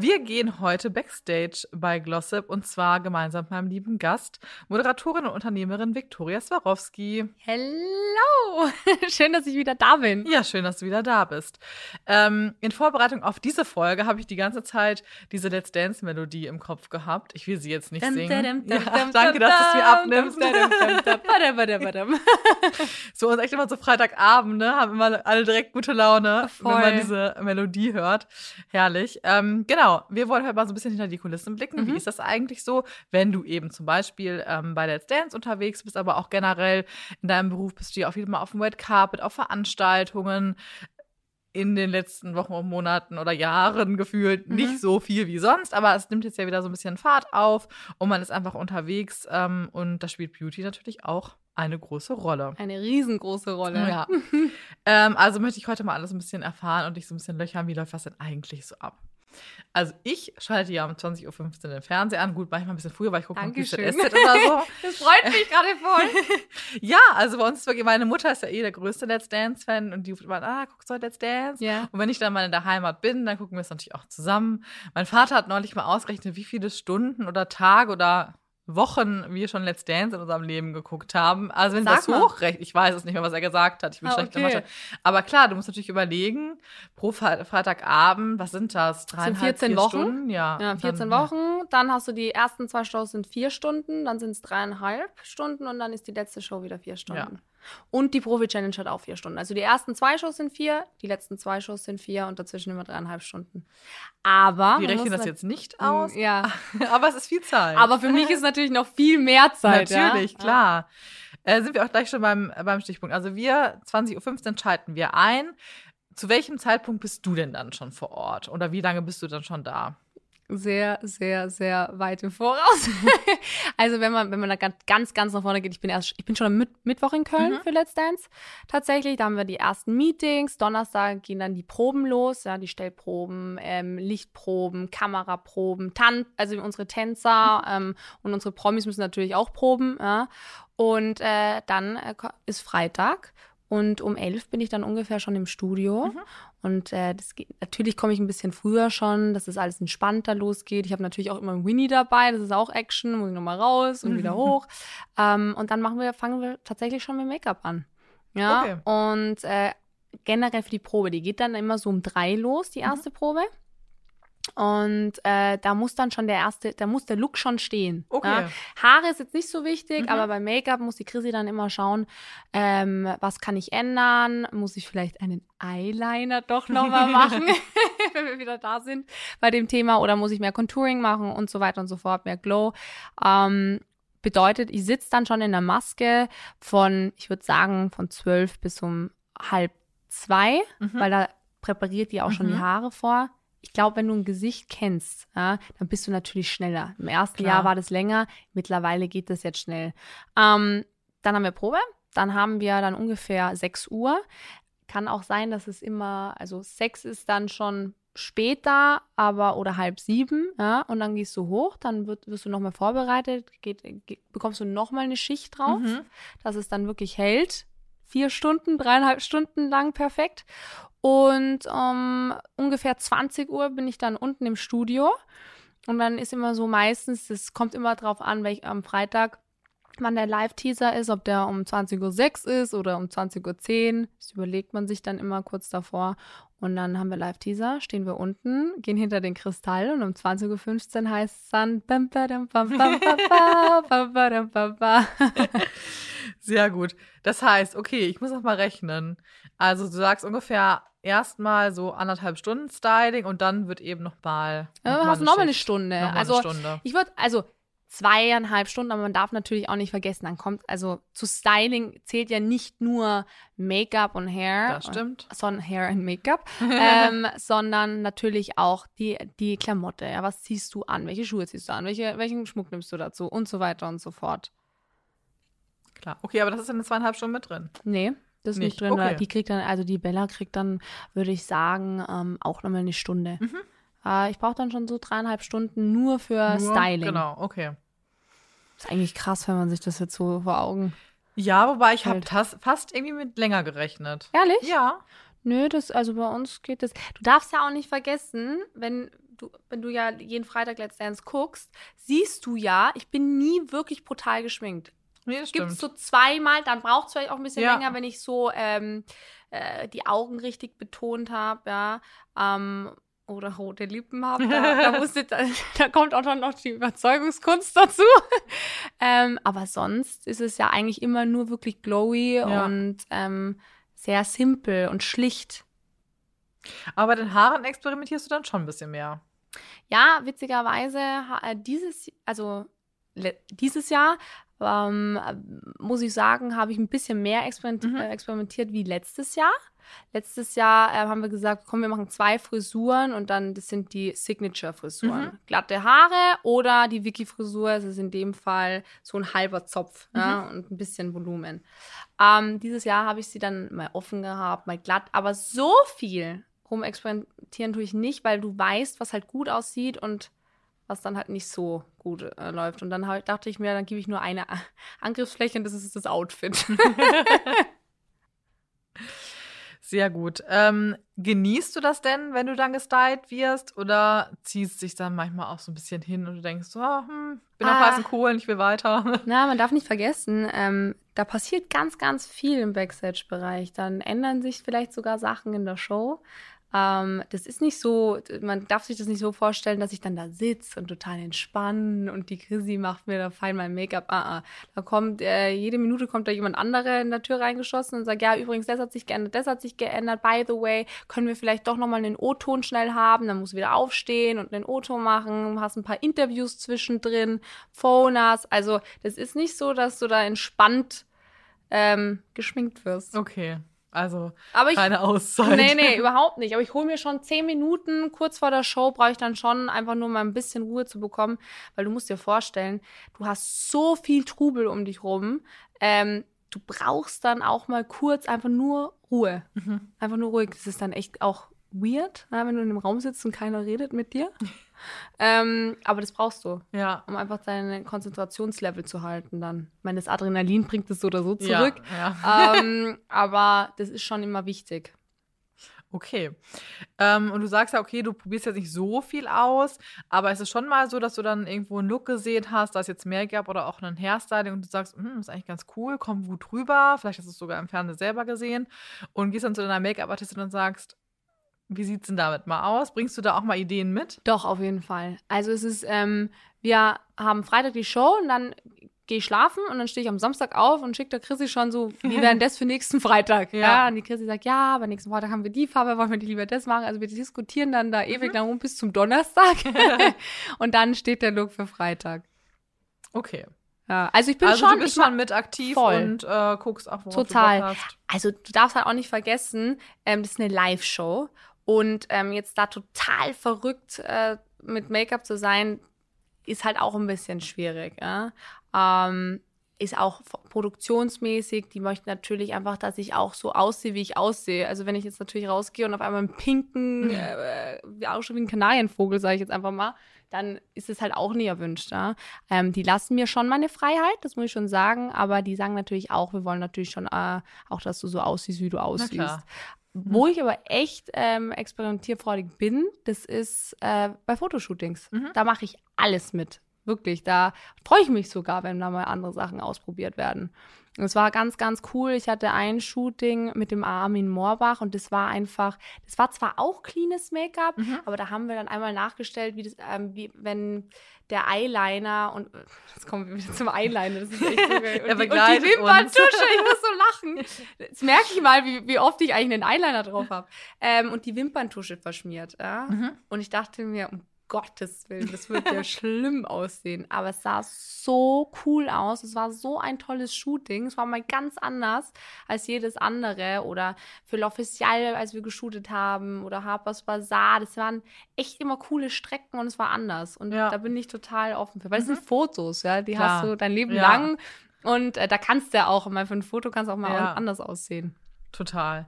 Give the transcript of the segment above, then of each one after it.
Wir gehen heute Backstage bei Glossip und zwar gemeinsam mit meinem lieben Gast, Moderatorin und Unternehmerin Viktoria Swarovski. Hello! Schön, dass ich wieder da bin. Ja, schön, dass du wieder da bist. Ähm, in Vorbereitung auf diese Folge habe ich die ganze Zeit diese Let's Dance Melodie im Kopf gehabt. Ich will sie jetzt nicht singen. ja, danke, dass du es mir abnimmst. so, und echt immer so Freitagabend, ne? Haben immer alle direkt gute Laune, Voll. wenn man diese Melodie hört. Herrlich. Ähm, genau. Genau, wir wollen heute mal so ein bisschen hinter die Kulissen blicken. Mhm. Wie ist das eigentlich so, wenn du eben zum Beispiel ähm, bei Let's Dance unterwegs bist, aber auch generell in deinem Beruf bist du ja auf jeden Fall auf dem Red Carpet, auf Veranstaltungen in den letzten Wochen und Monaten oder Jahren gefühlt mhm. nicht so viel wie sonst, aber es nimmt jetzt ja wieder so ein bisschen Fahrt auf und man ist einfach unterwegs ähm, und da spielt Beauty natürlich auch eine große Rolle. Eine riesengroße Rolle. Ja. ähm, also möchte ich heute mal alles ein bisschen erfahren und dich so ein bisschen löchern, wie läuft das denn eigentlich so ab? Also ich schalte ja um 20.15 Uhr den Fernseher an. Gut, manchmal ein bisschen früher, weil ich gucke noch GZSZ oder so. das freut mich gerade voll. ja, also bei uns ist wirklich, meine Mutter ist ja eh der größte Let's Dance-Fan und die ruft immer, ah, guckst du heute Let's Dance? Ja. Und wenn ich dann mal in der Heimat bin, dann gucken wir es natürlich auch zusammen. Mein Vater hat neulich mal ausgerechnet, wie viele Stunden oder Tage oder Wochen wir schon Let's Dance in unserem Leben geguckt haben. Also wenn Sag das hochrechnet, ich weiß es nicht mehr, was er gesagt hat, ich bin ah, schlecht okay. Mathe. Aber klar, du musst natürlich überlegen, pro Freitagabend, was sind das? Dreieinhalb, sind 14 Wochen. Stunden? Ja, ja 14 dann, Wochen. Dann hast du die ersten zwei Shows sind vier Stunden, dann sind es dreieinhalb Stunden und dann ist die letzte Show wieder vier Stunden. Ja. Und die Profi-Challenge hat auch vier Stunden. Also die ersten zwei Shows sind vier, die letzten zwei Shows sind vier und dazwischen immer dreieinhalb Stunden. Aber. Wir rechnen das jetzt nicht aus. Ja. aber es ist viel Zeit. Aber für mich ist natürlich noch viel mehr Zeit. Natürlich, ja? klar. Äh, sind wir auch gleich schon beim, beim Stichpunkt. Also wir, 20.15 Uhr schalten wir ein. Zu welchem Zeitpunkt bist du denn dann schon vor Ort? Oder wie lange bist du dann schon da? Sehr, sehr, sehr weit im Voraus. also wenn man, wenn man da ganz, ganz nach vorne geht, ich bin erst, ich bin schon am Mittwoch in Köln mhm. für Let's Dance. Tatsächlich, da haben wir die ersten Meetings. Donnerstag gehen dann die Proben los, ja, die Stellproben, ähm, Lichtproben, Kameraproben, Tan also unsere Tänzer mhm. ähm, und unsere Promis müssen natürlich auch proben, ja. Und äh, dann äh, ist Freitag und um elf bin ich dann ungefähr schon im Studio. Mhm. Und äh, das geht, natürlich komme ich ein bisschen früher schon, dass das alles entspannter losgeht. Ich habe natürlich auch immer Winnie dabei, das ist auch Action, muss ich nochmal raus und wieder hoch. Ähm, und dann machen wir, fangen wir tatsächlich schon mit Make-up an. Ja. Okay. Und äh, generell für die Probe, die geht dann immer so um drei los, die mhm. erste mhm. Probe. Und äh, da muss dann schon der erste, da muss der Look schon stehen. Okay. Ja? Haare ist jetzt nicht so wichtig, mhm. aber bei Make-up muss die Chrissy dann immer schauen, ähm, was kann ich ändern? Muss ich vielleicht einen Eyeliner doch nochmal machen, wenn wir wieder da sind bei dem Thema? Oder muss ich mehr Contouring machen und so weiter und so fort, mehr Glow? Ähm, bedeutet, ich sitze dann schon in der Maske von, ich würde sagen, von zwölf bis um halb zwei, mhm. weil da präpariert die auch mhm. schon die mhm. Haare vor ich glaube, wenn du ein Gesicht kennst, ja, dann bist du natürlich schneller. Im ersten Klar. Jahr war das länger, mittlerweile geht das jetzt schnell. Ähm, dann haben wir Probe, dann haben wir dann ungefähr 6 Uhr. Kann auch sein, dass es immer, also 6 ist dann schon später, aber oder halb sieben, ja, und dann gehst du hoch, dann wird, wirst du nochmal vorbereitet, geht, geht, bekommst du nochmal eine Schicht drauf, mhm. dass es dann wirklich hält. Vier Stunden, dreieinhalb Stunden lang perfekt. Und um ungefähr 20 Uhr bin ich dann unten im Studio. Und dann ist immer so meistens, es kommt immer drauf an, welch am Freitag wann der Live-Teaser ist, ob der um 20.06 Uhr ist oder um 20.10 Uhr. Das überlegt man sich dann immer kurz davor. Und dann haben wir Live-Teaser, stehen wir unten, gehen hinter den Kristall und um 20.15 Uhr heißt es dann Sehr gut. Das heißt, okay, ich muss noch mal rechnen. Also du sagst ungefähr erstmal so anderthalb Stunden Styling und dann wird eben noch mal. Noch ja, mal hast noch mal eine Stunde. Noch mal also eine Stunde. ich würde, also zweieinhalb Stunden, aber man darf natürlich auch nicht vergessen, dann kommt, also zu Styling zählt ja nicht nur Make-up und Hair. Das stimmt. Sondern Hair und Make-up, ähm, sondern natürlich auch die, die Klamotte. Ja, was ziehst du an? Welche Schuhe ziehst du an? Welche, welchen Schmuck nimmst du dazu? Und so weiter und so fort. Klar. Okay, aber das ist in den zweieinhalb Stunden mit drin. Nee. Das ist nicht, nicht drin, okay. weil die kriegt dann, also die Bella kriegt dann, würde ich sagen, ähm, auch nochmal eine Stunde. Mhm. Äh, ich brauche dann schon so dreieinhalb Stunden nur für Nur? Styling. Genau, okay. Ist eigentlich krass, wenn man sich das jetzt so vor Augen. Ja, wobei ich habe fast irgendwie mit länger gerechnet. Ehrlich? Ja. Nö, das, also bei uns geht das. Du darfst ja auch nicht vergessen, wenn du, wenn du ja jeden Freitag Let's Dance guckst, siehst du ja, ich bin nie wirklich brutal geschminkt. Nee, das Gibt es so zweimal, dann braucht es vielleicht auch ein bisschen Ja. länger, wenn ich so ähm, äh, die Augen richtig betont habe, ja. Ähm, oder rote Lippen habe. Da, da, musste, da, da kommt auch dann noch die Überzeugungskunst dazu. ähm, aber sonst ist es ja eigentlich immer nur wirklich glowy Ja. und ähm, sehr simpel und schlicht. Aber bei den Haaren experimentierst du dann schon ein bisschen mehr. Ja, witzigerweise äh, dieses, also dieses Jahr ähm, äh, muss ich sagen, habe ich ein bisschen mehr experiment Mhm. äh, experimentiert wie letztes Jahr. Letztes Jahr äh, haben wir gesagt, komm, wir machen zwei Frisuren und dann das sind die Signature-Frisuren. Mhm. Glatte Haare oder die Wiki-Frisur, das ist in dem Fall so ein halber Zopf ja, und ein bisschen Volumen. Ähm, dieses Jahr habe ich sie dann mal offen gehabt, mal glatt, aber so viel rumexperimentieren tue ich nicht, weil du weißt, was halt gut aussieht und was dann halt nicht so gut äh, läuft. Und dann halt dachte ich mir, dann gebe ich nur eine Angriffsfläche und das ist das Outfit. Sehr gut. Ähm, genießt du das denn, wenn du dann gestylt wirst? Oder ziehst dich dann manchmal auch so ein bisschen hin und du denkst, so, ah, hm, bin auf Ah. heißen Kohlen, ich will weiter. Na, man darf nicht vergessen, ähm, da passiert ganz, ganz viel im Backstage-Bereich. Dann ändern sich vielleicht sogar Sachen in der Show. Ähm, das ist nicht so, man darf sich das nicht so vorstellen, dass ich dann da sitze und total entspannen und die Chrissy macht mir da fein mein Make-up. Ah, ah. Da kommt, äh, jede Minute kommt da jemand anderer in der Tür reingeschossen und sagt, ja, übrigens, das hat sich geändert, das hat sich geändert. By the way, können wir vielleicht doch nochmal einen O-Ton schnell haben? Dann musst du wieder aufstehen und einen O-Ton machen, hast ein paar Interviews zwischendrin, Phoners. Also, das ist nicht so, dass du da entspannt ähm, geschminkt wirst. Okay, also Aber ich, keine Auszeit. Nee, nee, überhaupt nicht. Aber ich hole mir schon zehn Minuten kurz vor der Show, brauche ich dann schon einfach nur mal ein bisschen Ruhe zu bekommen, weil du musst dir vorstellen, du hast so viel Trubel um dich rum. Ähm, du brauchst dann auch mal kurz einfach nur Ruhe. Mhm. Einfach nur ruhig. Das ist dann echt auch weird, ja, wenn du in einem Raum sitzt und keiner redet mit dir. ähm, aber das brauchst du, Ja. um einfach dein Konzentrationslevel zu halten dann. Ich meine, das Adrenalin bringt es so oder so zurück. Ja, ja. ähm, aber das ist schon immer wichtig. Okay. Ähm, und du sagst ja, okay, du probierst jetzt nicht so viel aus, aber es ist schon mal so, dass du dann irgendwo einen Look gesehen hast, da es jetzt Make-up oder auch einen Hairstyling und du sagst, hm, ist eigentlich ganz cool, kommt gut rüber, vielleicht hast du es sogar im Fernsehen selber gesehen und gehst dann zu deiner Make-up-Artistin und sagst, wie sieht's denn damit mal aus? Bringst du da auch mal Ideen mit? Doch, auf jeden Fall. Also es ist, ähm, wir haben Freitag die Show und dann gehe ich schlafen und dann stehe ich am Samstag auf und schicke der Chrissy schon so, wie wäre denn das für nächsten Freitag? Ja. Ja. und die Chrissy sagt, ja, aber nächsten Freitag haben wir die Farbe, wollen wir nicht lieber das machen? Also wir diskutieren dann da ewig lang rum bis zum Donnerstag und dann steht der Look für Freitag. Okay. Ja, also ich bin also schon, du bist ich schon mit aktiv voll. und äh, guckst auch, worauf Total. du Bock hast. Also du darfst halt auch nicht vergessen, ähm, das ist eine Live-Show und ähm, jetzt da total verrückt äh, mit Make-up zu sein, ist halt auch ein bisschen schwierig. Ja? Ähm, ist auch produktionsmäßig, die möchten natürlich einfach, dass ich auch so aussehe, wie ich aussehe. Also wenn ich jetzt natürlich rausgehe und auf einmal einen pinken, äh, wie auch schon wie ein Kanarienvogel, sage ich jetzt einfach mal, dann ist es halt auch nie erwünscht. Ja? Ähm, die lassen mir schon meine Freiheit, das muss ich schon sagen, aber die sagen natürlich auch, wir wollen natürlich schon äh, auch, dass du so aussiehst, wie du aussiehst. Wo ich aber echt ähm, experimentierfreudig bin, das ist äh, bei Fotoshootings. Mhm. Da mache ich alles mit. Wirklich. Da freue ich mich sogar, wenn da mal andere Sachen ausprobiert werden. Es war ganz, ganz cool. Ich hatte ein Shooting mit dem Armin Moorbach und das war einfach, das war zwar auch cleanes Make-up, Mhm. aber da haben wir dann einmal nachgestellt, wie das, ähm, wie wenn der Eyeliner und jetzt kommen wir wieder zum Eyeliner, das ist echt so geil. Und, die, und die Wimperntusche, ich muss so lachen. Jetzt merke ich mal, wie, wie oft ich eigentlich einen Eyeliner drauf habe. Ähm, und die Wimperntusche verschmiert. Ja? Mhm. Und ich dachte mir, um Gottes Willen, das wird ja schlimm aussehen. Aber es sah so cool aus. Es war so ein tolles Shooting. Es war mal ganz anders als jedes andere. Oder für L'Official, als wir geshootet haben. Oder Harper's Bazaar. Das waren echt immer coole Strecken und es war anders. Und Ja. da bin ich total offen für. Weil es sind Fotos, ja. Die Klar. hast du dein Leben Ja. lang. Und äh, da kannst du ja auch mal für ein Foto kannst du auch mal Ja. anders aussehen. Total.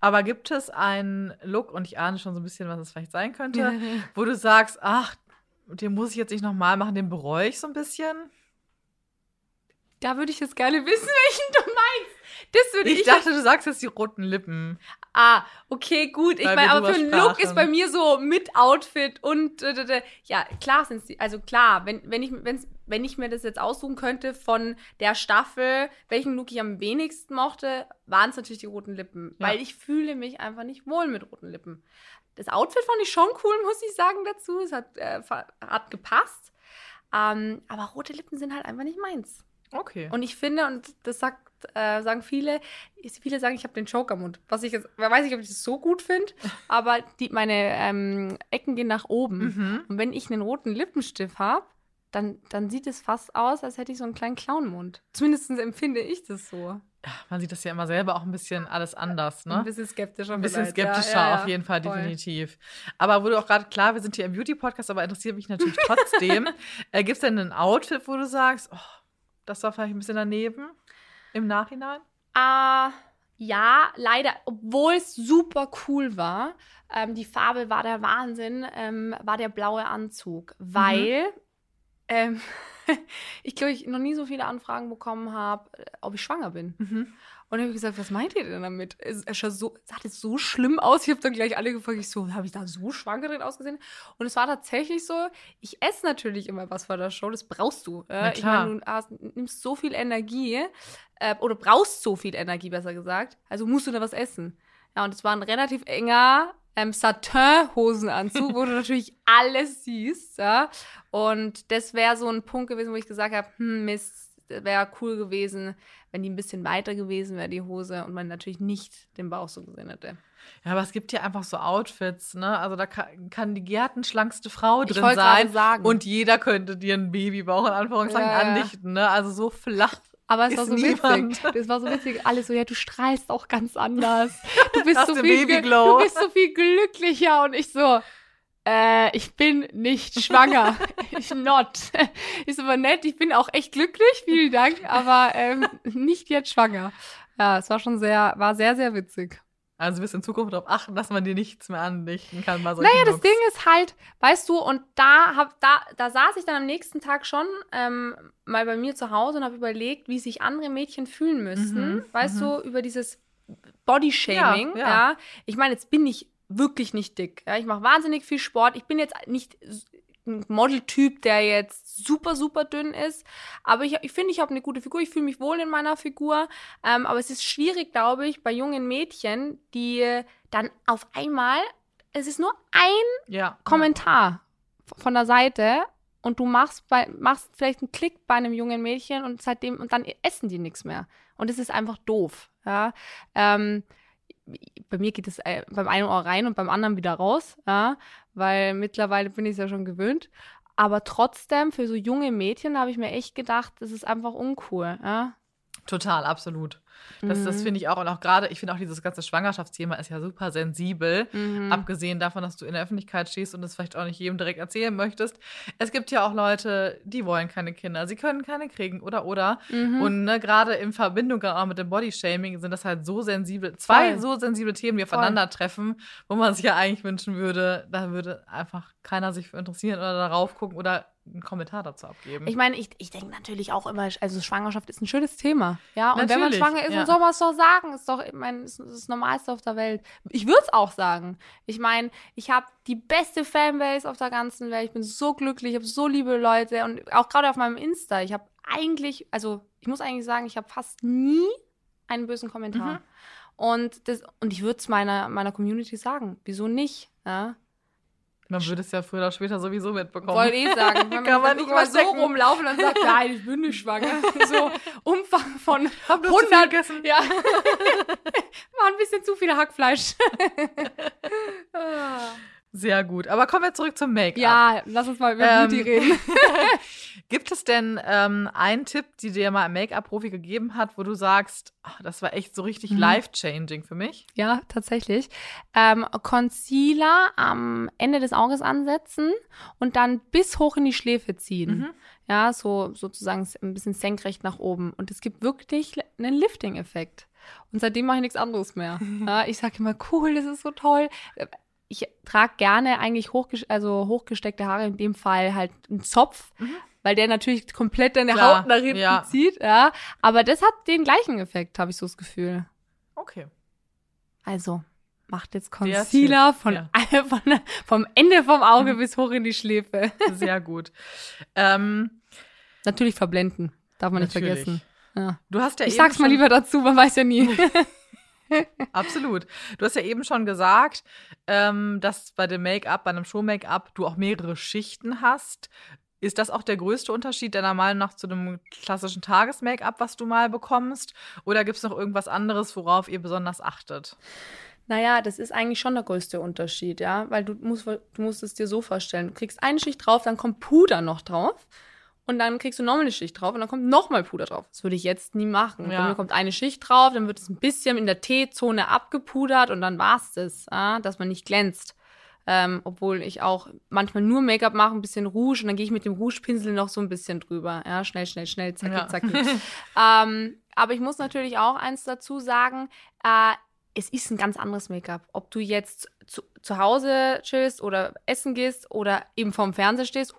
Aber gibt es einen Look, und ich ahne schon so ein bisschen, was es vielleicht sein könnte, wo du sagst, ach, den muss ich jetzt nicht nochmal machen, den bereue ich so ein bisschen? Da würde ich jetzt gerne wissen, welchen du meinst. Das würde ich. Ich dachte, du sagst jetzt die roten Lippen. Ah, okay, gut. Ich meine, aber für einen Look ist bei mir so mit Outfit und äh, ja, klar sind sie. Also klar, wenn, wenn, ich, wenn's, wenn ich mir das jetzt aussuchen könnte von der Staffel, welchen Look ich am wenigsten mochte, waren es natürlich die roten Lippen. Ja. Weil ich fühle mich einfach nicht wohl mit roten Lippen. Das Outfit fand ich schon cool, muss ich sagen, dazu. Es hat, äh, hat gepasst. Ähm, aber rote Lippen sind halt einfach nicht meins. Okay. Und ich finde, und das sagt, äh, sagen viele, viele sagen, ich habe den Joker-Mund. Was ich jetzt, weiß nicht, ob ich das so gut finde, aber die, meine ähm, Ecken gehen nach oben. Mhm. Und wenn ich einen roten Lippenstift habe, dann, dann sieht es fast aus, als hätte ich so einen kleinen Clownmund. Zumindest empfinde ich das so. Ja, man sieht das ja immer selber auch ein bisschen alles anders, ne? Ein bisschen skeptischer. Ein bisschen skeptischer, ja, ja, auf jeden Fall, voll. definitiv. Aber wurde auch gerade klar, wir sind hier im Beauty-Podcast, aber interessiert mich natürlich trotzdem. äh, Gibt es denn ein Outfit, wo du sagst, oh, das war vielleicht ein bisschen daneben im Nachhinein? Ah, uh, ja, leider, obwohl es super cool war. Ähm, die Farbe war der Wahnsinn, ähm, war der blaue Anzug, mhm. weil mhm. Ähm, ich glaube, ich noch nie so viele Anfragen bekommen habe, äh, ob ich schwanger bin. Mhm. Und dann habe ich gesagt, was meint ihr denn damit? Es, es sah, so, sah das so schlimm aus. Ich habe dann gleich alle gefragt, ich so, habe ich da so schwanger drin ausgesehen? Und es war tatsächlich so, ich esse natürlich immer was vor der Show, das brauchst du. Äh, ich meine, du hast, nimmst so viel Energie äh, oder brauchst so viel Energie, besser gesagt. Also musst du da was essen. Ja, und es war ein relativ enger ähm, Satin-Hosenanzug, wo du natürlich alles siehst. Ja? Und das wäre so ein Punkt gewesen, wo ich gesagt habe, hm, Mist, wäre cool gewesen, wenn die ein bisschen weiter gewesen wäre, die Hose, und man natürlich nicht den Bauch so gesehen hätte. Ja, aber es gibt ja einfach so Outfits, ne? Also da kann, kann die gärtenschlankste Frau drin sein sagen. und jeder könnte dir einen Babybauch in Anführungszeichen ja, andichten, ne? Also so flach aber es war so niemand. witzig. Das war so witzig. Alle so, ja, du strahlst auch ganz anders. Du bist, so viel, du bist so viel glücklicher. Und ich so, äh, ich bin nicht schwanger. ich not. Ist aber nett, ich bin auch echt glücklich, vielen Dank, aber ähm, nicht jetzt schwanger. Ja, es war schon sehr, war sehr, sehr witzig. Also wirst in Zukunft darauf achten, dass man dir nichts mehr andichten kann. Bei naja, das Ding ist halt, weißt du, und da hab, da, da saß ich dann am nächsten Tag schon ähm, mal bei mir zu Hause und habe überlegt, wie sich andere Mädchen fühlen müssten. Mhm, weißt mhm. du, über dieses Bodyshaming. Ja, ja. ja. Ich meine, jetzt bin ich wirklich nicht dick. Ja? Ich mache wahnsinnig viel Sport. Ich bin jetzt nicht ein Modeltyp, der jetzt super, super dünn ist. Aber ich finde, ich, find, ich habe eine gute Figur. Ich fühle mich wohl in meiner Figur. Ähm, aber es ist schwierig, glaube ich, bei jungen Mädchen, die dann auf einmal, es ist nur ein ja. Kommentar von der Seite und du machst, bei, machst vielleicht einen Klick bei einem jungen Mädchen und seitdem, und dann essen die nichts mehr. Und es ist einfach doof. Ja. Ähm, bei mir geht es äh, beim einen Ohr rein und beim anderen wieder raus, ja, weil mittlerweile bin ich es ja schon gewöhnt. Aber trotzdem, für so junge Mädchen habe ich mir echt gedacht, das ist einfach uncool, ja. Total, absolut. Das, mhm. das finde ich auch. Und auch gerade, ich finde auch dieses ganze Schwangerschaftsthema ist ja super sensibel. Mhm. Abgesehen davon, dass du in der Öffentlichkeit stehst und es vielleicht auch nicht jedem direkt erzählen möchtest. Es gibt ja auch Leute, die wollen keine Kinder. Sie können keine kriegen oder oder. Mhm. Und ne, gerade in Verbindung auch mit dem Bodyshaming sind das halt so sensibel, zwei Voll. so sensible Themen, die aufeinandertreffen, wo man sich ja eigentlich wünschen würde, da würde einfach keiner sich für interessieren oder darauf gucken oder einen Kommentar dazu abgeben. Ich meine, ich, ich denke natürlich auch immer, also Schwangerschaft ist ein schönes Thema. Ja, und natürlich, wenn man schwanger ist, ja. dann soll man es doch sagen. Ist doch, ich meine, ist das Normalste auf der Welt. Ich würde es auch sagen. Ich meine, ich habe die beste Fanbase auf der ganzen Welt. Ich bin so glücklich, ich habe so liebe Leute und auch gerade auf meinem Insta. Ich habe eigentlich, also ich muss eigentlich sagen, ich habe fast nie einen bösen Kommentar. Mhm. Und, das, und ich würde es meiner, meiner Community sagen. Wieso nicht? Ja? Man würde es ja früher oder später sowieso mitbekommen. Wollte ich sagen. Wenn Kann man nicht mal so rumlaufen und sagt, nein, ich bin nicht schwanger. So Umfang von Hab 100. gegessen. Ja. War ein bisschen zu viel Hackfleisch. Sehr gut. Aber kommen wir zurück zum Make-up. Ja, lass uns mal über ähm, Beauty reden. Gibt es denn ähm, einen Tipp, die dir mal ein Make-up-Profi gegeben hat, wo du sagst, ach, das war echt so richtig mhm. life-changing für mich? Ja, tatsächlich. Ähm, Concealer am Ende des Auges ansetzen und dann bis hoch in die Schläfe ziehen. Mhm. Ja, so sozusagen ein bisschen senkrecht nach oben. Und es gibt wirklich einen Lifting-Effekt. Und seitdem mache ich nichts anderes mehr. Ja, ich sage immer, cool, das ist so toll. Ich trage gerne eigentlich hochges also hochgesteckte Haare, in dem Fall halt einen Zopf, mhm. weil der natürlich komplett deine Klar, Haut nach hinten ja. zieht. Ja. Aber das hat den gleichen Effekt, habe ich so das Gefühl. Okay. Also, macht jetzt Concealer von, ja. von, vom Ende vom Auge mhm. bis hoch in die Schläfe. Sehr gut. Ähm, Natürlich verblenden, darf man nicht natürlich. vergessen. Ja. Du hast ja ich sag's mal lieber dazu, man weiß ja nie. Absolut. Du hast ja eben schon gesagt, ähm, dass bei dem Make-up, bei einem Show-Make-up, du auch mehrere Schichten hast. Ist das auch der größte Unterschied deiner Meinung nach zu einem klassischen Tages-Make-up, was du mal bekommst? Oder gibt es noch irgendwas anderes, worauf ihr besonders achtet? Naja, das ist eigentlich schon der größte Unterschied, ja, weil du musst, du musst es dir so vorstellen. Du kriegst eine Schicht drauf, dann kommt Puder noch drauf und dann kriegst du nochmal eine Schicht drauf und dann kommt nochmal Puder drauf. Das würde ich jetzt nie machen. Ja. Mir kommt eine Schicht drauf, dann wird es ein bisschen in der T-Zone abgepudert und dann war's das, ja, dass man nicht glänzt. Ähm, obwohl ich auch manchmal nur Make-up mache, ein bisschen Rouge und dann gehe ich mit dem Rougepinsel noch so ein bisschen drüber. Ja, schnell, schnell, schnell, zacki, ja. zacki. ähm, aber ich muss natürlich auch eins dazu sagen, äh, es ist ein ganz anderes Make-up. Ob du jetzt zu, zu Hause chillst oder essen gehst oder eben vorm Fernseher stehst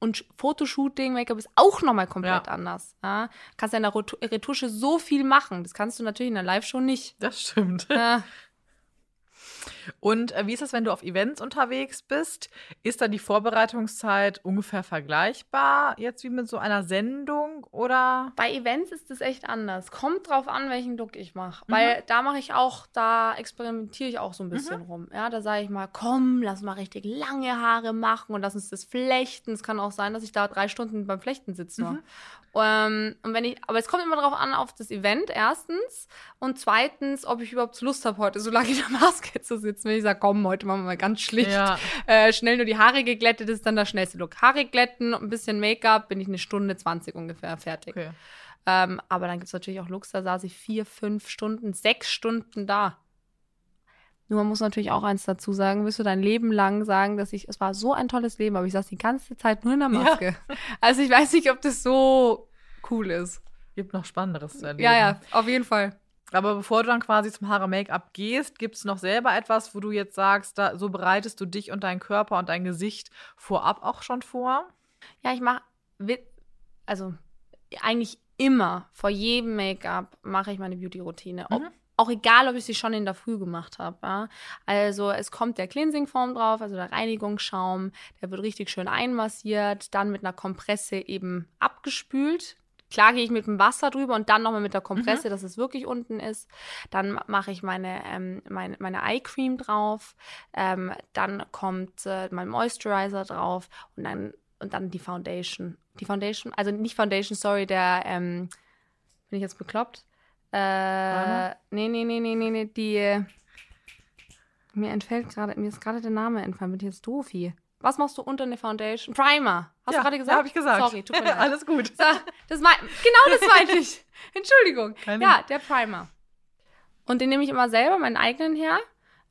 und Fotoshooting, Make-up ist auch nochmal komplett ja. anders. Ja? Kannst ja in der Retusche so viel machen. Das kannst du natürlich in der Live-Show nicht. Das stimmt. Ja. Und äh, wie ist das, wenn du auf Events unterwegs bist? Ist da die Vorbereitungszeit ungefähr vergleichbar jetzt wie mit so einer Sendung oder? Bei Events ist es echt anders. Kommt drauf an, welchen Look ich mache. Mhm. Weil da mache ich auch, da experimentiere ich auch so ein bisschen mhm. rum. Ja, da sage ich mal, komm, lass mal richtig lange Haare machen und lass uns das flechten. Es kann auch sein, dass ich da drei Stunden beim Flechten sitze. Mhm. Ähm, und wenn ich, aber es kommt immer darauf an, auf das Event erstens und zweitens, ob ich überhaupt Lust habe, heute so lange in der Maske zu sitzen. Wenn ich sage, komm, heute machen wir mal ganz schlicht, ja. äh, schnell nur die Haare geglättet, ist dann der schnellste Look. Haare glätten, ein bisschen Make-up, bin ich eine Stunde 20 ungefähr fertig. Okay. Ähm, aber dann gibt es natürlich auch Looks, da saß ich vier, fünf Stunden, sechs Stunden da. Nur man muss natürlich auch eins dazu sagen, wirst du dein Leben lang sagen, dass ich, es war so ein tolles Leben, aber ich saß die ganze Zeit nur in der Maske. Ja. Also ich weiß nicht, ob das so cool ist. Gibt noch Spannenderes zu erleben. Ja, ja, auf jeden Fall. Aber bevor du dann quasi zum Haare-Make-up gehst, gibt es noch selber etwas, wo du jetzt sagst, da, so bereitest du dich und deinen Körper und dein Gesicht vorab auch schon vor? Ja, ich mache, also eigentlich immer vor jedem Make-up mache ich meine Beauty-Routine. Mhm. Auch egal, ob ich sie schon in der Früh gemacht habe. Ja? Also es kommt der Cleansing-Form drauf, also der Reinigungsschaum, der wird richtig schön einmassiert, dann mit einer Kompresse eben abgespült. Klar gehe ich mit dem Wasser drüber und dann nochmal mit der Kompresse, mhm. dass es wirklich unten ist. Dann mache ich meine, ähm, meine, meine Eye Cream drauf. Ähm, dann kommt äh, mein Moisturizer drauf und dann, und dann die Foundation. Die Foundation, also nicht Foundation, sorry, der, ähm, bin ich jetzt bekloppt? Äh, nee, nee, nee, nee, nee, nee, die. Mir entfällt gerade, mir ist gerade der Name entfallen, bin ich jetzt doof hier. Was machst du unter eine Foundation? Primer. Hast ja, du gerade gesagt? Ja, habe ich gesagt. Sorry, tut mir leid. Alles gut. So, das mein, genau das meinte ich. Entschuldigung. Keine ja, der Primer. Und den nehme ich immer selber, meinen eigenen her.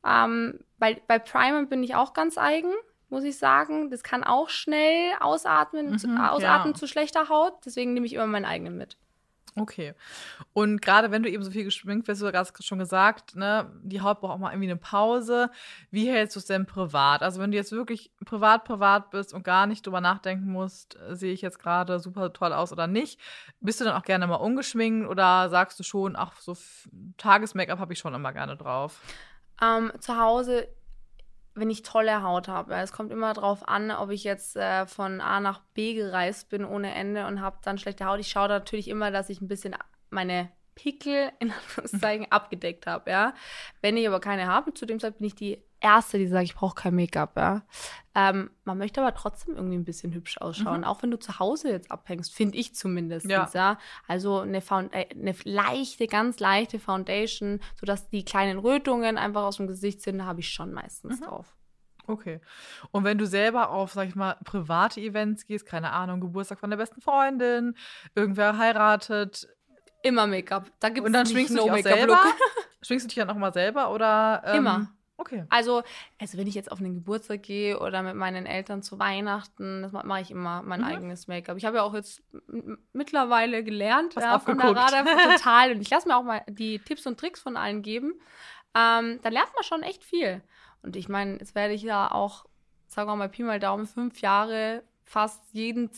Ähm, bei, bei Primer bin ich auch ganz eigen, muss ich sagen. Das kann auch schnell ausatmen, mhm, ausatmen ja. zu schlechter Haut. Deswegen nehme ich immer meinen eigenen mit. Okay. Und gerade wenn du eben so viel geschminkt wirst, du hast schon gesagt, ne, die Haut braucht auch mal irgendwie eine Pause. Wie hältst du es denn privat? Also wenn du jetzt wirklich privat, privat bist und gar nicht drüber nachdenken musst, äh, sehe ich jetzt gerade super toll aus oder nicht, bist du dann auch gerne mal ungeschminkt oder sagst du schon, ach, so Tages-Make-up habe ich schon immer gerne drauf? Ähm, zu Hause wenn ich tolle Haut habe. Es kommt immer darauf an, ob ich jetzt äh, von A nach B gereist bin ohne Ende und habe dann schlechte Haut. Ich schaue natürlich immer, dass ich ein bisschen meine Pickel in Anführungszeichen abgedeckt habe, ja. Wenn ich aber keine habe, zu dem Zeit bin ich die Erste, die sagt, ich brauche kein Make-up, ja. Ähm, man möchte aber trotzdem irgendwie ein bisschen hübsch ausschauen, mhm. auch wenn du zu Hause jetzt abhängst, finde ich zumindest, ja. ja. Also eine, äh, eine leichte, ganz leichte Foundation, sodass die kleinen Rötungen einfach aus dem Gesicht sind, habe ich schon meistens mhm. drauf. Okay. Und wenn du selber auf, sag ich mal, private Events gehst, keine Ahnung, Geburtstag von der besten Freundin, irgendwer heiratet, Immer Make-up. Da gibt's Und dann schwingst du dich no auch selber? schwingst du dich dann auch mal selber oder? Ähm, Immer. Okay. Also, also wenn ich jetzt auf einen Geburtstag gehe oder mit meinen Eltern zu Weihnachten, das mache ich immer mein Mhm. eigenes Make-up. Ich habe ja auch jetzt mittlerweile gelernt Hast ja, von der. Radar total und ich lasse mir auch mal die Tipps und Tricks von allen geben. Ähm, dann lernt man schon echt viel. Und ich meine, jetzt werde ich ja auch, sagen wir mal Pi mal Daumen, fünf Jahre fast jeden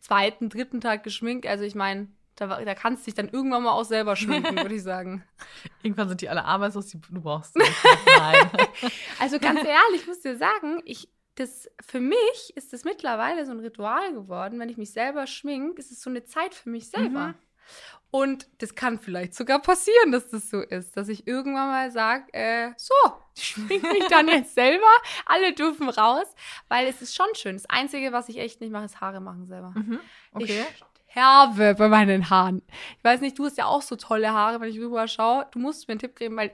zweiten, dritten Tag geschminkt. Also ich meine, da, da kannst du dich dann irgendwann mal auch selber schminken, würde ich sagen. Irgendwann sind die alle arbeitslos, die du brauchst nicht. Nein. Also ganz ehrlich, ich muss dir sagen, ich, das, für mich ist das mittlerweile so ein Ritual geworden. Wenn ich mich selber schmink, ist es so eine Zeit für mich selber. Mhm. Und das kann vielleicht sogar passieren, dass das so ist, dass ich irgendwann mal sage, äh, so, ich schmink mich dann jetzt selber, alle dürfen raus, weil es ist schon schön. Das Einzige, was ich echt nicht mache, ist Haare machen selber. Mhm. Okay. Ich sterbe bei meinen Haaren. Ich weiß nicht, du hast ja auch so tolle Haare, wenn ich rüber schaue. Du musst mir einen Tipp geben, weil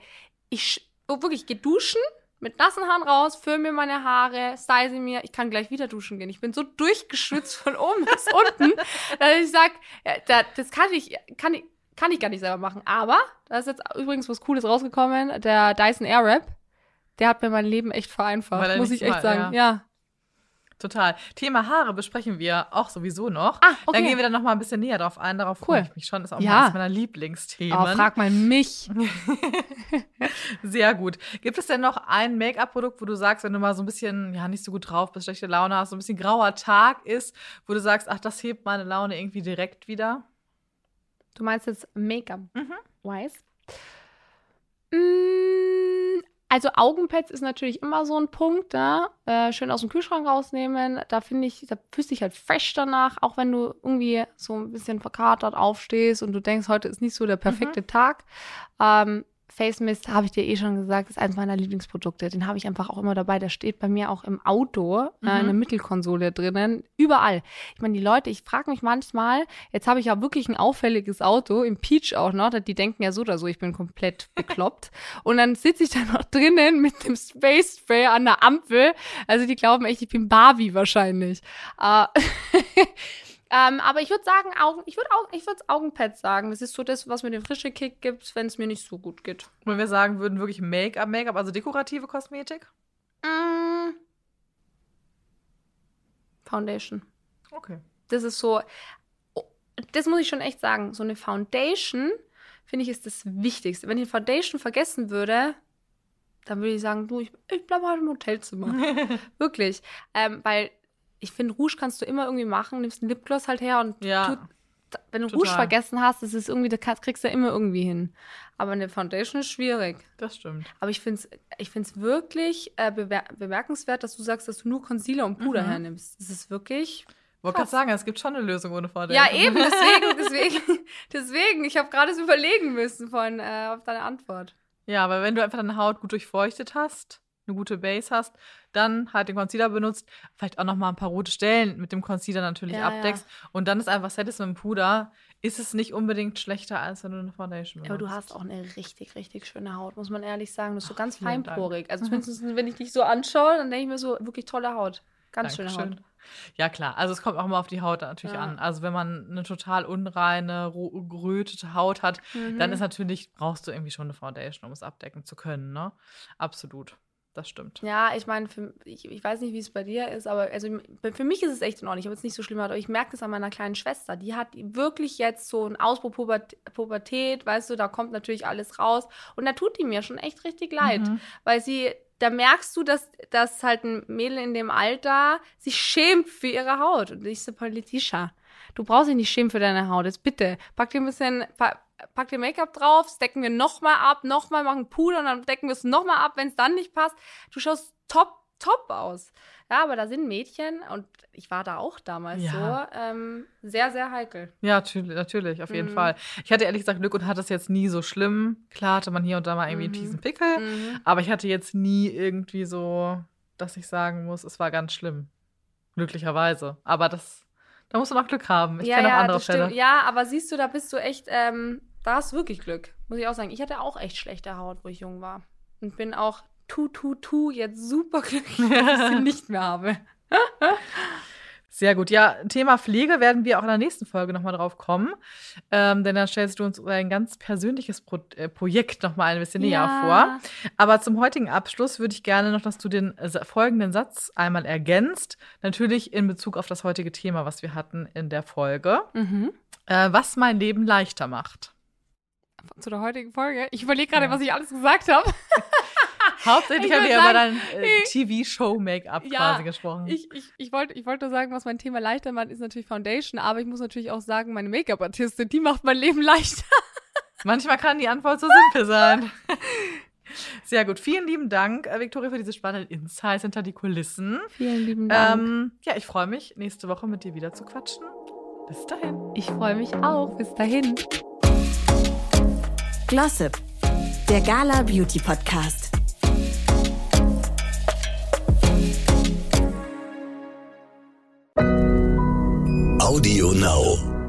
ich oh, wirklich ich gehe duschen, mit nassen Haaren raus, föhn mir meine Haare, style sie mir. Ich kann gleich wieder duschen gehen. Ich bin so durchgeschwitzt von oben bis unten, dass ich sag, ja, da, das kann ich, kann ich, kann ich gar nicht selber machen. Aber da ist jetzt übrigens was Cooles rausgekommen. Der Dyson Airwrap, der hat mir mein Leben echt vereinfacht, er muss ich echt mal- sagen. ja. Total. Thema Haare besprechen wir auch sowieso noch. Ah, okay. Dann gehen wir dann noch mal ein bisschen näher drauf ein. Darauf Cool. freue ich mich schon. Ist auch Ja. eines meiner Lieblingsthemen. Aber frag mal mich. Sehr gut. Gibt es denn noch ein Make-up-Produkt, wo du sagst, wenn du mal so ein bisschen, ja, nicht so gut drauf bist, schlechte Laune hast, so ein bisschen grauer Tag ist, wo du sagst, ach, das hebt meine Laune irgendwie direkt wieder? Du meinst jetzt Make-up, Mhm. weiß? Mm, Also Augenpads ist natürlich immer so ein Punkt, ne? Äh, schön aus dem Kühlschrank rausnehmen. Da finde ich, da fühlst du dich halt fresh danach, auch wenn du irgendwie so ein bisschen verkatert aufstehst und du denkst, heute ist nicht so der perfekte Tag. Ähm, Face Mist, habe ich dir eh schon gesagt, ist eines meiner Lieblingsprodukte. Den habe ich einfach auch immer dabei. Der steht bei mir auch im Auto, äh, in der Mittelkonsole drinnen, überall. Ich meine, die Leute, ich frage mich manchmal, jetzt habe ich ja wirklich ein auffälliges Auto, im Peach auch noch, die denken ja so oder so, ich bin komplett bekloppt. Und dann sitze ich da noch drinnen mit dem Space Spray an der Ampel. Also die glauben echt, ich bin Barbie wahrscheinlich. Äh, Ähm, aber ich würde sagen, Augen, ich würde auch, ich würde Augenpads sagen. Das ist so das, was mir den frische Kick gibt, wenn es mir nicht so gut geht. Wenn wir sagen würden, wirklich Make-up, Make-up, also dekorative Kosmetik? Mm. Foundation. Okay. Das ist so, oh, das muss ich schon echt sagen. So eine Foundation, finde ich, ist das Wichtigste. Wenn ich eine Foundation vergessen würde, dann würde ich sagen, du, ich, ich bleibe halt im Hotelzimmer. Wirklich. Ähm, weil ich finde, Rouge kannst du immer irgendwie machen. Nimmst einen Lipgloss halt her und Ja. tut, wenn du Total. Rouge vergessen hast, das ist irgendwie, da kannst- kriegst du immer irgendwie hin. Aber eine Foundation ist schwierig. Das stimmt. Aber ich finde es ich find's wirklich äh, bewer bemerkenswert, dass du sagst, dass du nur Concealer und Puder Mhm. hernimmst. Das ist wirklich. Wollte gerade sagen, es gibt schon eine Lösung ohne Vorteil. Ja, eben, deswegen, deswegen, deswegen. Ich habe gerade so überlegen müssen von äh, auf deine Antwort. Ja, aber wenn du einfach deine Haut gut durchfeuchtet hast, eine gute Base hast, dann halt den Concealer benutzt, vielleicht auch noch mal ein paar rote Stellen mit dem Concealer natürlich Ja, abdeckst und dann ist einfach Settest mit dem Puder, ist es nicht unbedingt schlechter, als wenn du eine Foundation benutzt. Aber du hast auch eine richtig, richtig schöne Haut, muss man ehrlich sagen. Du bist so Ach, ganz vielen Dank. feinporig. Also zumindest, wenn ich dich so anschaue, dann denke ich mir so, wirklich tolle Haut. Ganz schöne Dankeschön. Haut. Ja, klar. Also es kommt auch immer auf die Haut natürlich Ja. an. Also wenn man eine total unreine, gerötete Haut hat, dann Mhm. ist natürlich, brauchst du irgendwie schon eine Foundation, um es abdecken zu können, ne? Absolut. Das stimmt. Ja, ich meine, für- ich, ich weiß nicht, wie es bei dir ist, aber also für mich ist es echt in Ordnung. Ich habe jetzt nicht so schlimm, aber ich merke das an meiner kleinen Schwester. Die hat wirklich jetzt so einen Ausbruch Pubertät, Pubertät, weißt du, da kommt natürlich alles raus. Und da tut die mir schon echt richtig leid, Mhm. weil sie, da merkst du, dass, dass halt ein Mädel in dem Alter sich schämt für ihre Haut. Und ich so, Politisha, du brauchst dich nicht schämen für deine Haut. Jetzt bitte, pack dir ein bisschen, pack dir Make-up drauf, das decken wir nochmal ab, nochmal machen Puder und dann decken wir es nochmal ab, wenn es dann nicht passt. Du schaust top, top aus. Ja, aber da sind Mädchen, und ich war da auch damals Ja. so, ähm, sehr, sehr heikel. Ja, natürlich, natürlich, auf jeden Mhm. Fall. Ich hatte ehrlich gesagt Glück und hatte es jetzt nie so schlimm. Klar hatte man hier und da mal irgendwie einen Mhm. fiesen Pickel, Mhm. aber ich hatte jetzt nie irgendwie so, dass ich sagen muss, es war ganz schlimm. Glücklicherweise. Aber das, da musst du noch Glück haben. Ich ja, kenne auch ja, andere Fälle. Ja, aber siehst du, da bist du echt, ähm, da hast du wirklich Glück, muss ich auch sagen. Ich hatte auch echt schlechte Haut, wo ich jung war. Und bin auch tu, tu, tu, jetzt super glücklich, dass ich sie nicht mehr habe. Sehr gut. Ja, Thema Pflege werden wir auch in der nächsten Folge nochmal drauf kommen. Ähm, denn dann stellst du uns ein ganz persönliches Pro äh, Projekt nochmal ein bisschen näher ja. vor. Aber zum heutigen Abschluss würde ich gerne noch, dass du den äh, folgenden Satz einmal ergänzt. Natürlich in Bezug auf das heutige Thema, was wir hatten in der Folge. Mhm. Äh, was mein Leben leichter macht. Zu der heutigen Folge? Ich überlege gerade, ja. was ich alles gesagt habe. Hauptsächlich haben wir über dein äh, TV-Show-Make-up ja, quasi gesprochen. Ich, ich, ich wollte ich wollte sagen, was mein Thema leichter macht, ist natürlich Foundation, aber ich muss natürlich auch sagen, meine Make-up-Artistin, die macht mein Leben leichter. Manchmal kann die Antwort so simpel sein. Sehr gut. Vielen lieben Dank, äh, Victoria, für diese spannenden Insights hinter die Kulissen. Vielen lieben Dank. Ähm, ja, ich freue mich, nächste Woche mit dir wieder zu quatschen. Bis dahin. Ich freue mich auch. Bis dahin. Glossip, der Gala Beauty Podcast. Audio Now.